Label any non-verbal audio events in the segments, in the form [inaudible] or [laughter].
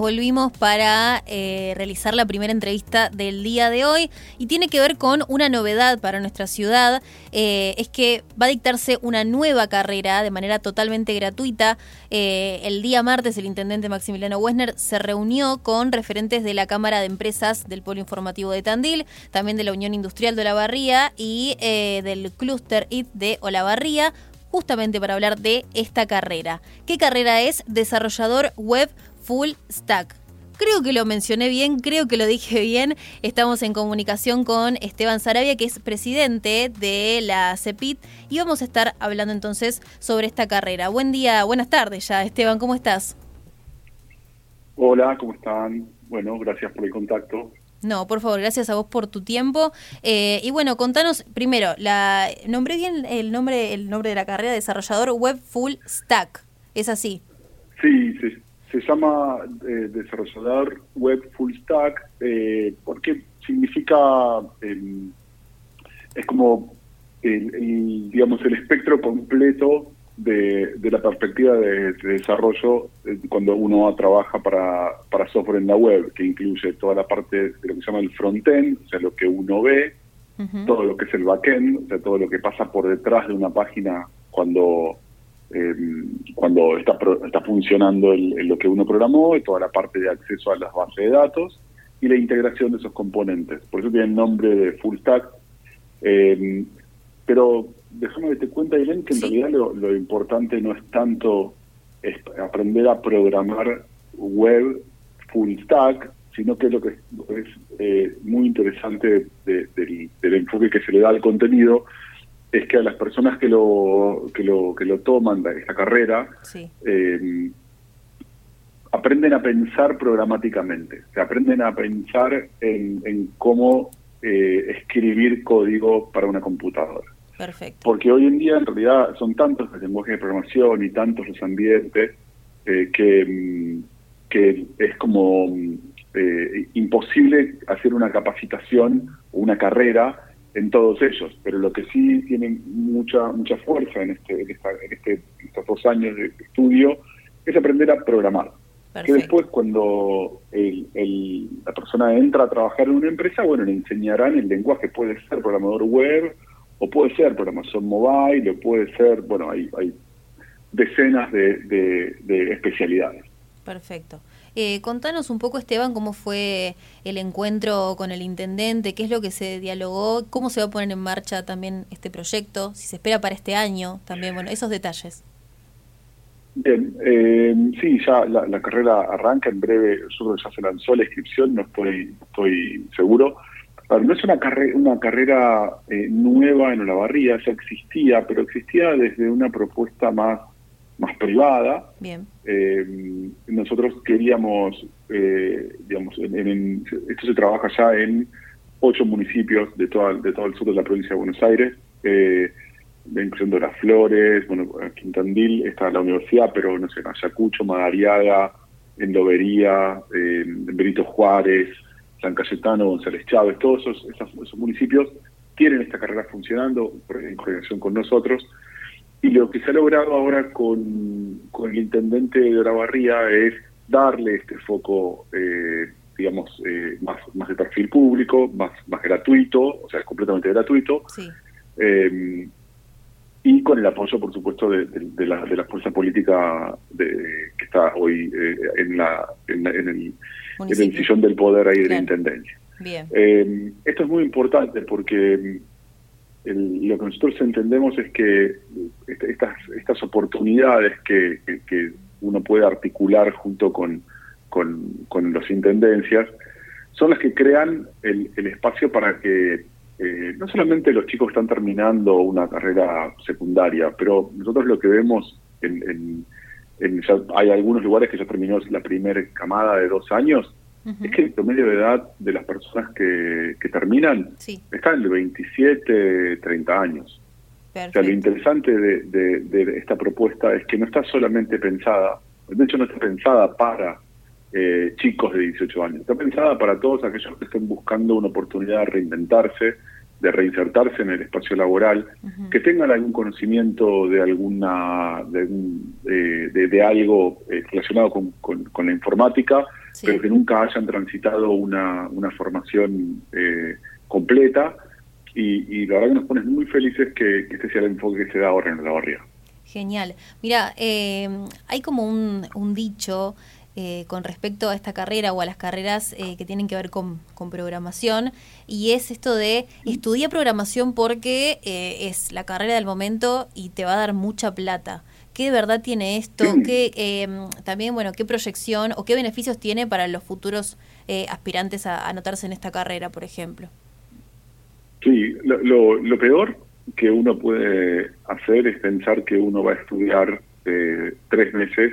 Volvimos para eh, realizar la primera entrevista del día de hoy y tiene que ver con una novedad para nuestra ciudad. Eh, es que va a dictarse una nueva carrera de manera totalmente gratuita. Eh, el día martes el intendente Maximiliano Wessner se reunió con referentes de la Cámara de Empresas del Polo Informativo de Tandil, también de la Unión Industrial de Olavarría y del Cluster IT de Olavarría justamente para hablar de esta carrera. ¿Qué carrera es? Desarrollador web full stack. Creo que lo mencioné bien, creo que lo dije [laughs] bien. Estamos en comunicación con Esteban Sarabia, que es presidente de la CEPIT, y vamos a estar hablando entonces sobre esta carrera. Buen día, buenas tardes ya, Esteban, ¿cómo estás? Hola, ¿cómo están? Bueno, gracias por el contacto. No, por favor, gracias a vos por tu tiempo. Eh, y bueno, contanos primero, la nombré bien el nombre, el nombre de la carrera, desarrollador web full stack. ¿Es así? Sí, sí, se llama eh, desarrollador web full stack eh, porque significa em, es como el, digamos el espectro completo de, la perspectiva de, desarrollo eh, cuando uno trabaja para, para software en la web que incluye toda la parte de lo que se llama el frontend o sea lo que uno ve todo lo que es el backend o sea todo lo que pasa por detrás de una página cuando eh, cuando está, está funcionando lo que uno programó y toda la parte de acceso a las bases de datos y la integración de esos componentes. Por eso tiene el nombre de Full Stack. Eh, pero déjame que te cuente, Irene, que en realidad lo, importante no es tanto aprender a programar web full stack, sino que lo que es eh, muy interesante del, enfoque que se le da al contenido es que a las personas que lo que lo que lo toman esta carrera eh, aprenden a pensar programáticamente, se aprenden a pensar en, cómo eh, escribir código para una computadora. Perfecto. Porque hoy en día en realidad son tantos los lenguajes de programación y tantos los ambientes eh, que, mm, que es como imposible hacer una capacitación o una carrera en todos ellos, pero lo que sí tiene mucha mucha fuerza en este, en, este estos dos años de estudio es aprender a programar. Que después cuando el, la persona entra a trabajar en una empresa, bueno, le enseñarán el lenguaje, puede ser programador web, o puede ser programación mobile, o puede ser, bueno, hay, hay decenas de, de especialidades. Perfecto. Eh, contanos un poco, Esteban, cómo fue el encuentro con el intendente, qué es lo que se dialogó, cómo se va a poner en marcha también este proyecto, si se espera para este año, también, bueno, esos detalles. Bien, eh, sí, ya la, carrera arranca en breve, ya se lanzó la inscripción, no estoy, estoy seguro. no es una, carrera una carrera eh, nueva en Olavarría, ya existía, pero existía desde una propuesta más más privada. Bien. Eh, nosotros queríamos, eh, digamos, en, esto se trabaja ya en ocho municipios de, toda, de todo el sur de la provincia de Buenos Aires, eh, incluyendo Las Flores, bueno, Quintandil está la universidad, pero no sé, Ayacucho, Madariaga, en Lobería, en Benito Juárez, San Cayetano, González Chávez, todos esos, esos municipios tienen esta carrera funcionando en coordinación con nosotros y lo que se ha logrado ahora con, con el intendente de Orabarría es darle este foco, eh, digamos, eh, más, más de perfil público, más, más gratuito, o sea, completamente gratuito. Eh, y con el apoyo, por supuesto, de, la, de la fuerza política de, que está hoy en, la, en, el, en, el, sillón del poder ahí de la intendencia. Bien. esto es muy importante porque lo que nosotros entendemos es que estas, estas oportunidades que, uno puede articular junto con, con, las intendencias son las que crean el, espacio para que eh, no solamente los chicos están terminando una carrera secundaria, pero nosotros lo que vemos en, hay algunos lugares que ya terminó la primera camada de dos años es que el promedio de edad de las personas que, terminan está en de 27, 30 años. O sea, lo interesante de, esta propuesta es que no está solamente pensada, de hecho no está pensada para eh, chicos de 18 años, está pensada para todos aquellos que estén buscando una oportunidad de reinventarse, reinsertarse en el espacio laboral, que tengan algún conocimiento de alguna de, de, algo eh, relacionado con, con, la informática, pero que nunca hayan transitado una, una formación eh, completa. Y, la verdad que nos pone muy felices que, este sea el enfoque que se da ahora en la barriga. Genial. Mira, eh, hay como un, un dicho eh, con respecto a esta carrera o a las carreras eh, que tienen que ver con, programación y es esto de estudia programación porque eh, es la carrera del momento y te va a dar mucha plata. ¿Qué de verdad tiene esto? [clears throat] ¿Qué, em, también, bueno, qué proyección o qué beneficios tiene para los futuros aspirantes a anotarse en esta carrera, por ejemplo? Sí, lo, lo peor que uno puede hacer es pensar que uno va a estudiar tres meses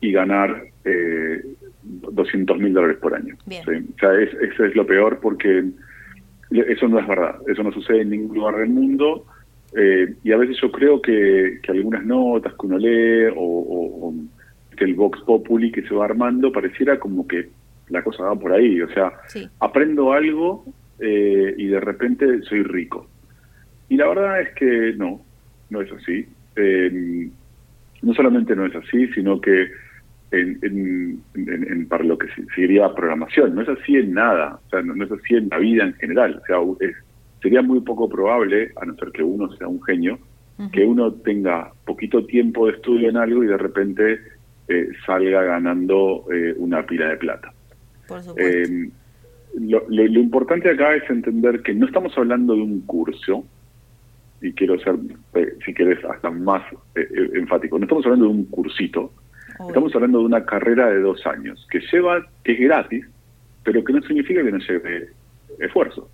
y ganar eh, 200 mil dólares por año. O sea, eso es lo peor porque eso no es verdad, eso no sucede en ningún lugar del mundo eh, y a veces yo creo que, algunas notas que uno lee o, que el Vox Populi que se va armando pareciera como que la cosa va por ahí, o sea, aprendo algo eh, y de repente soy rico. Y la verdad es que no, no es así. Eh, no solamente no es así, sino que en, para lo que sería programación. No es así en nada, o sea, no, es así en la vida en general. O sea, sería muy poco probable, a no ser que uno sea un genio, que uno tenga poquito tiempo de estudio en algo y de repente eh, salga ganando eh, una pila de plata. Eh, lo, lo, importante acá es entender que no estamos hablando de un curso, y quiero ser, si querés, hasta más enfático, no estamos hablando de un cursito, Estamos hablando de una carrera de dos años, que lleva, que es gratis, pero que no significa que no lleve esfuerzo.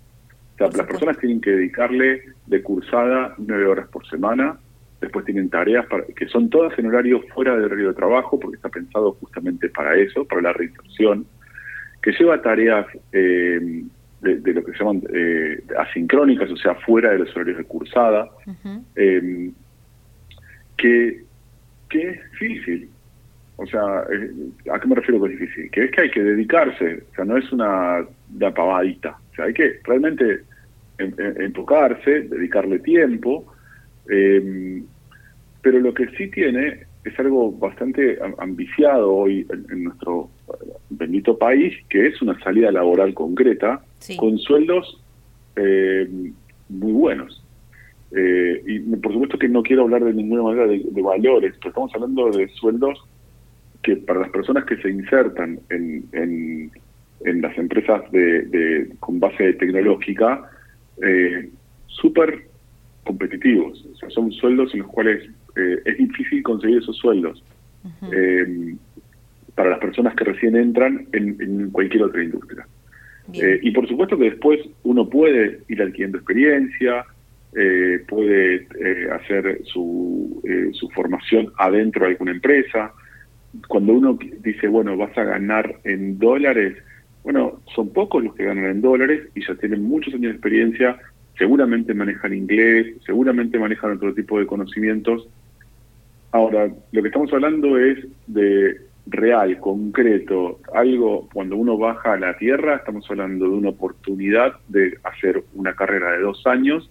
O sea, las personas tienen que dedicarle de cursada nueve horas por semana, después tienen tareas para, que son todas en horario fuera del horario de trabajo, porque está pensado justamente para eso, para la reinserción, que lleva tareas eh, de, lo que se llaman eh, asincrónicas, o sea, fuera de los horarios de cursada, eh, que, que es difícil, o sea, eh, ¿a qué me refiero con difícil? Que es que hay que dedicarse, o sea, no es una da pavadita. O sea, hay que realmente enfocarse, dedicarle tiempo, em, pero lo que sí tiene es algo bastante ambiciado hoy en, nuestro bendito país, que es una salida laboral concreta con sueldos em, muy buenos. Eh, y por supuesto que no quiero hablar de ninguna manera de, de valores, pero estamos hablando de sueldos que para las personas que se insertan en, en, las empresas de, con base tecnológica, eh, súper competitivos. O sea, son sueldos en los cuales eh, es difícil conseguir esos sueldos eh, para las personas que recién entran en, cualquier otra industria. y por supuesto que después uno puede ir adquiriendo experiencia, puede hacer su, su formación adentro de alguna empresa, cuando uno dice, bueno, vas a ganar en dólares, bueno, son pocos los que ganan en dólares y ya tienen muchos años de experiencia, seguramente manejan inglés, seguramente manejan otro tipo de conocimientos. Ahora, lo que estamos hablando es de real, concreto, algo, cuando uno baja a la tierra, estamos hablando de una oportunidad de hacer una carrera de dos años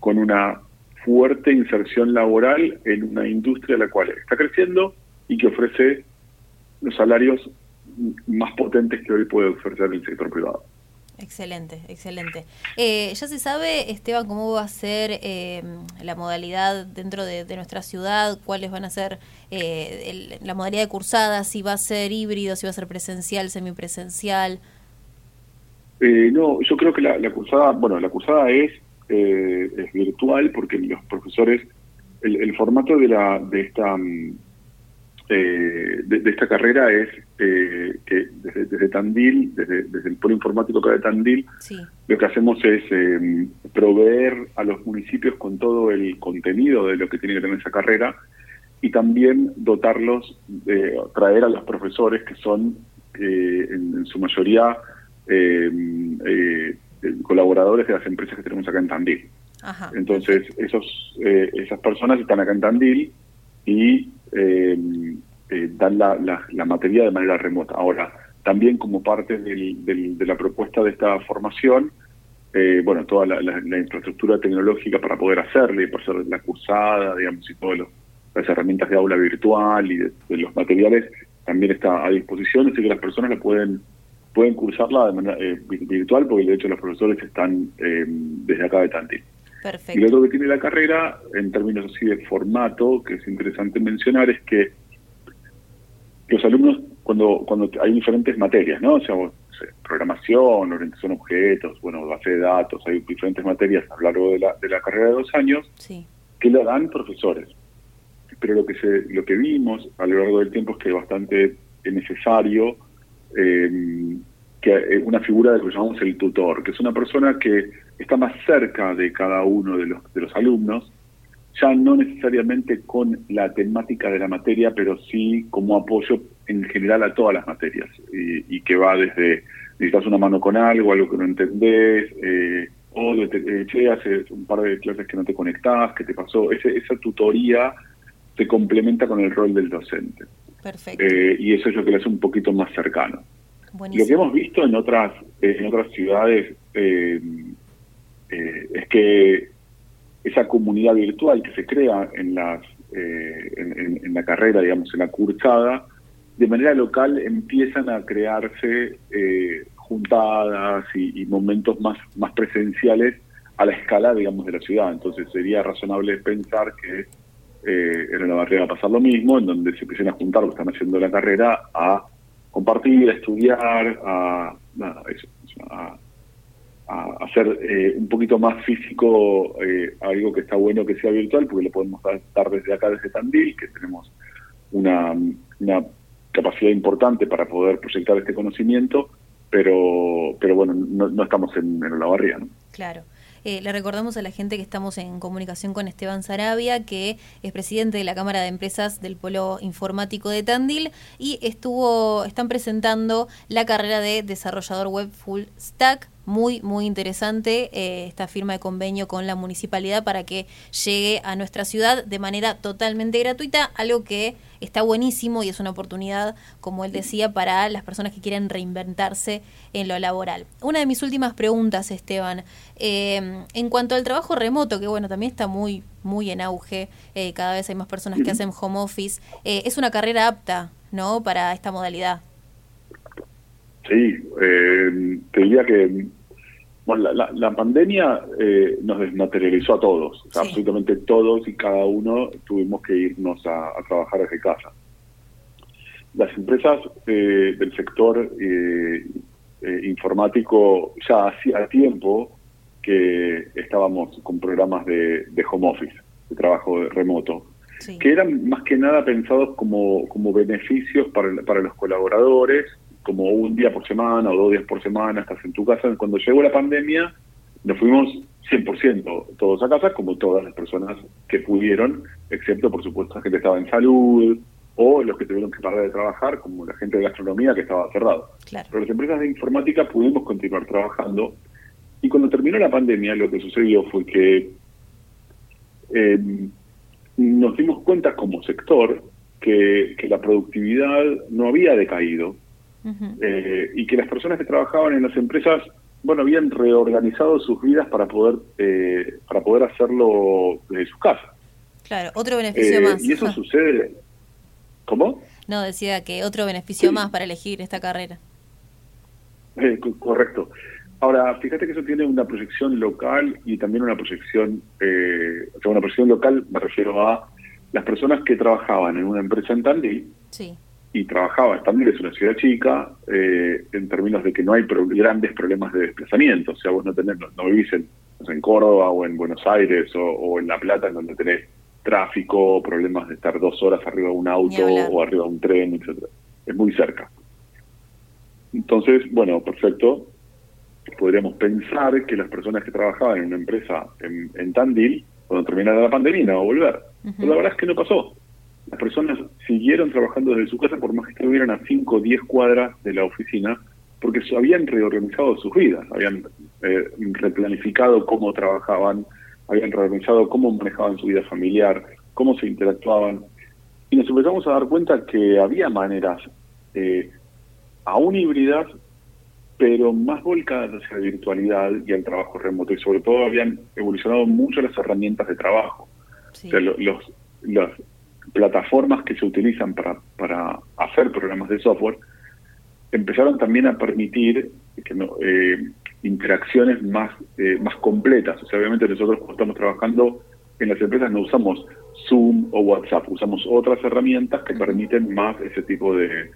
con una fuerte inserción laboral en una industria la cual está creciendo y que ofrece los salarios más potentes que hoy puede ofrecer el sector privado. Excelente, excelente. Eh, ¿Ya se sabe, Esteban, cómo va a ser eh, la modalidad dentro de, nuestra ciudad? ¿Cuáles van a ser eh, la modalidad de cursada? ¿Si va a ser híbrido, si va a ser presencial, semipresencial? no, yo creo que la, cursada, bueno, la cursada es, es virtual porque los profesores, el, el formato de, la, de esta mm, eh, de, esta carrera es eh, que desde, Tandil, desde, el polo informático acá de Tandil, lo que hacemos es eh, proveer a los municipios con todo el contenido de lo que tiene que tener esa carrera y también dotarlos, de traer a los profesores que son en, su mayoría colaboradores de las empresas que tenemos acá en Tandil. Entonces, esos esas personas están acá en Tandil y eh, eh, dan la, la, materia de manera remota. Ahora, también como parte de la propuesta de esta formación, eh, bueno, toda la, infraestructura tecnológica para poder hacerle, y por hacer la cursada, digamos, y todas las herramientas de aula virtual y de, los materiales, también está a disposición, así que las personas la pueden pueden cursarla de manera eh, virtual, porque de hecho los profesores están eh, desde acá de Tanti. Perfecto. Y lo otro que tiene la carrera, en términos así de formato, que es interesante mencionar, es que los alumnos, cuando cuando hay diferentes materias, ¿no? O sea, programación, orientación a objetos, bueno, base de datos, hay diferentes materias a lo largo de la, de la carrera de dos años que la dan profesores. Pero lo que se, lo que vimos a lo largo del tiempo es que es bastante necesario eh, que eh, una figura de lo que llamamos el tutor, que es una persona que está más cerca de cada uno de los, de los alumnos, ya no necesariamente con la temática de la materia, pero sí como apoyo en general a todas las materias, y, que va desde necesitas una mano con algo, algo que no entendés, eh, o eh, che, hace un par de clases que no te conectás, ¿qué te pasó? Ese, esa tutoría se complementa con el rol del docente. Perfecto. Eh, y eso es lo que le hace un poquito más cercano. Lo que hemos visto en otras, en otras ciudades eh, es que esa comunidad virtual que se crea en, las, en, la carrera, digamos, en la cursada, de manera local empiezan a crearse juntadas y, momentos más, más presenciales a la escala, digamos, de la ciudad. Entonces sería razonable pensar que eh, en la barrera a pasar lo mismo, en donde se empiezan a juntar los que están haciendo la carrera a compartir, a estudiar, a, a, hacer eh, un poquito más físico eh, algo que está bueno que sea virtual, porque lo podemos dar desde acá, desde Tandil, que tenemos una, una capacidad importante para poder proyectar este conocimiento, pero pero bueno, no, estamos en, en la barrera. ¿no? Claro. Eh, le recordamos a la gente que estamos en comunicación con Esteban Sarabia, que es presidente de la Cámara de Empresas del Polo Informático de Tandil y estuvo, están presentando la carrera de desarrollador web full stack muy, muy interesante eh, esta firma de convenio con la municipalidad para que llegue a nuestra ciudad de manera totalmente gratuita, algo que está buenísimo y es una oportunidad, como él decía, para las personas que quieren reinventarse en lo laboral. Una de mis últimas preguntas, Esteban, eh, en cuanto al trabajo remoto, que bueno, también está muy, muy en auge, eh, cada vez hay más personas que hacen home office, es una carrera apta, ¿no?, para esta modalidad. Sí, te diría que bueno, la, pandemia eh, nos desmaterializó a todos, absolutamente todos y cada uno tuvimos que irnos a, trabajar desde casa. Las empresas eh, del sector eh, informático ya hacía tiempo que estábamos con programas de, home office, de trabajo remoto, que eran más que nada pensados como, como beneficios para, para los colaboradores como un día por semana o dos días por semana, estás en tu casa. Cuando llegó la pandemia, nos fuimos 100% todos a casa, como todas las personas que pudieron, excepto, por supuesto, la gente que estaba en salud o los que tuvieron que parar de trabajar, como la gente de gastronomía que estaba cerrado. Pero las empresas de informática pudimos continuar trabajando. Y cuando terminó la pandemia, lo que sucedió fue que eh, nos dimos cuenta como sector que, que la productividad no había decaído, eh, y que las personas que trabajaban en las empresas, bueno, habían reorganizado sus vidas para poder eh, para poder hacerlo desde su casa. Claro, otro beneficio eh, más. Y eso sucede. ¿Cómo? No, decía que otro beneficio más para elegir esta carrera. correcto. Ahora, fíjate que eso tiene una proyección local y también una proyección, o sea, una proyección local, me refiero a las personas que trabajaban en una empresa en Tandil, sí y trabajaba, también es una ciudad chica, eh, en términos de que no hay grandes problemas de desplazamiento, o sea, vos no, tenés, no, vivís en, en, Córdoba o en Buenos Aires o, en La Plata, en donde tenés tráfico, problemas de estar dos horas arriba de un auto o arriba de un tren, etcétera Es muy cerca. Entonces, bueno, perfecto. Podríamos pensar que las personas que trabajaban en una empresa en, en Tandil, cuando terminara la pandemia, iban a volver. Pero la verdad es que no pasó las personas siguieron trabajando desde su casa por más que estuvieran a 5 o 10 cuadras de la oficina, porque habían reorganizado sus vidas, habían eh, replanificado cómo trabajaban, habían reorganizado cómo manejaban su vida familiar, cómo se interactuaban. Y nos empezamos a dar cuenta que había maneras, eh, aún híbridas, pero más volcadas hacia la virtualidad y al trabajo remoto. Y sobre todo habían evolucionado mucho las herramientas de trabajo. O sea, los, las plataformas que se utilizan para, para hacer programas de software empezaron también a permitir que eh, interacciones más, eh, más completas. O sea, obviamente nosotros cuando estamos trabajando en las empresas no usamos Zoom o WhatsApp, usamos otras herramientas que permiten más ese tipo de,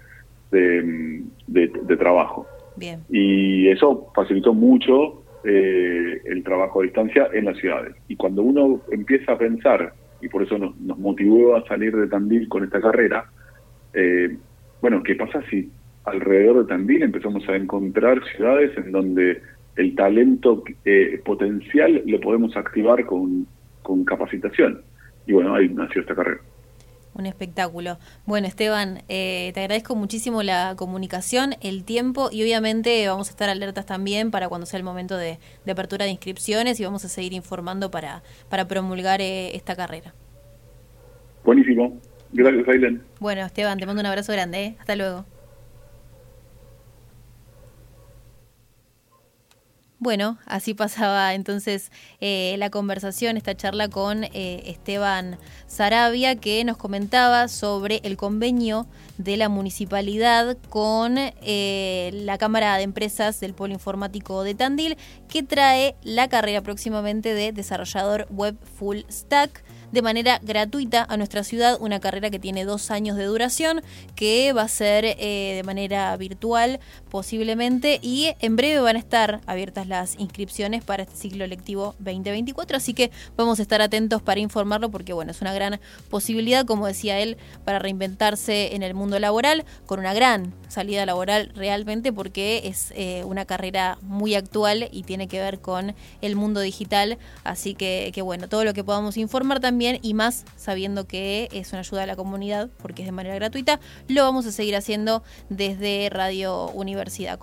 de, trabajo. Bien. Y eso facilitó mucho eh, el trabajo a distancia en las ciudades. Y cuando uno empieza a pensar, y por eso nos, nos motivó a salir de Tandil con esta carrera, eh, bueno, ¿qué pasa si alrededor de Tandil empezamos a encontrar ciudades en donde el talento eh, potencial lo podemos activar con, con capacitación? Y bueno, ahí nació esta carrera. Un espectáculo. Bueno, Esteban, eh, te agradezco muchísimo la comunicación, el tiempo y obviamente vamos a estar alertas también para cuando sea el momento de, apertura de inscripciones y vamos a seguir informando para, para promulgar eh, esta carrera. Buenísimo. Gracias, Ailen. Bueno, Esteban, te mando un abrazo grande. ¿eh? Hasta luego. Bueno, así pasaba entonces eh, la conversación, esta charla con eh, Esteban Sarabia, que nos comentaba sobre el convenio de la municipalidad con eh, la Cámara de Empresas del Polo Informático de Tandil, que trae la carrera próximamente de desarrollador web full stack de manera gratuita a nuestra ciudad, una carrera que tiene dos años de duración, que va a ser eh, de manera virtual posiblemente y en breve van a estar abiertas las inscripciones para este ciclo lectivo 2024, así que vamos a estar atentos para informarlo porque bueno, es una gran posibilidad, como decía él, para reinventarse en el mundo laboral con una gran salida laboral realmente porque es eh, una carrera muy actual y tiene que ver con el mundo digital, así que, que bueno, todo lo que podamos informar también y más sabiendo que es una ayuda a la comunidad porque es de manera gratuita, lo vamos a seguir haciendo desde Radio Universidad.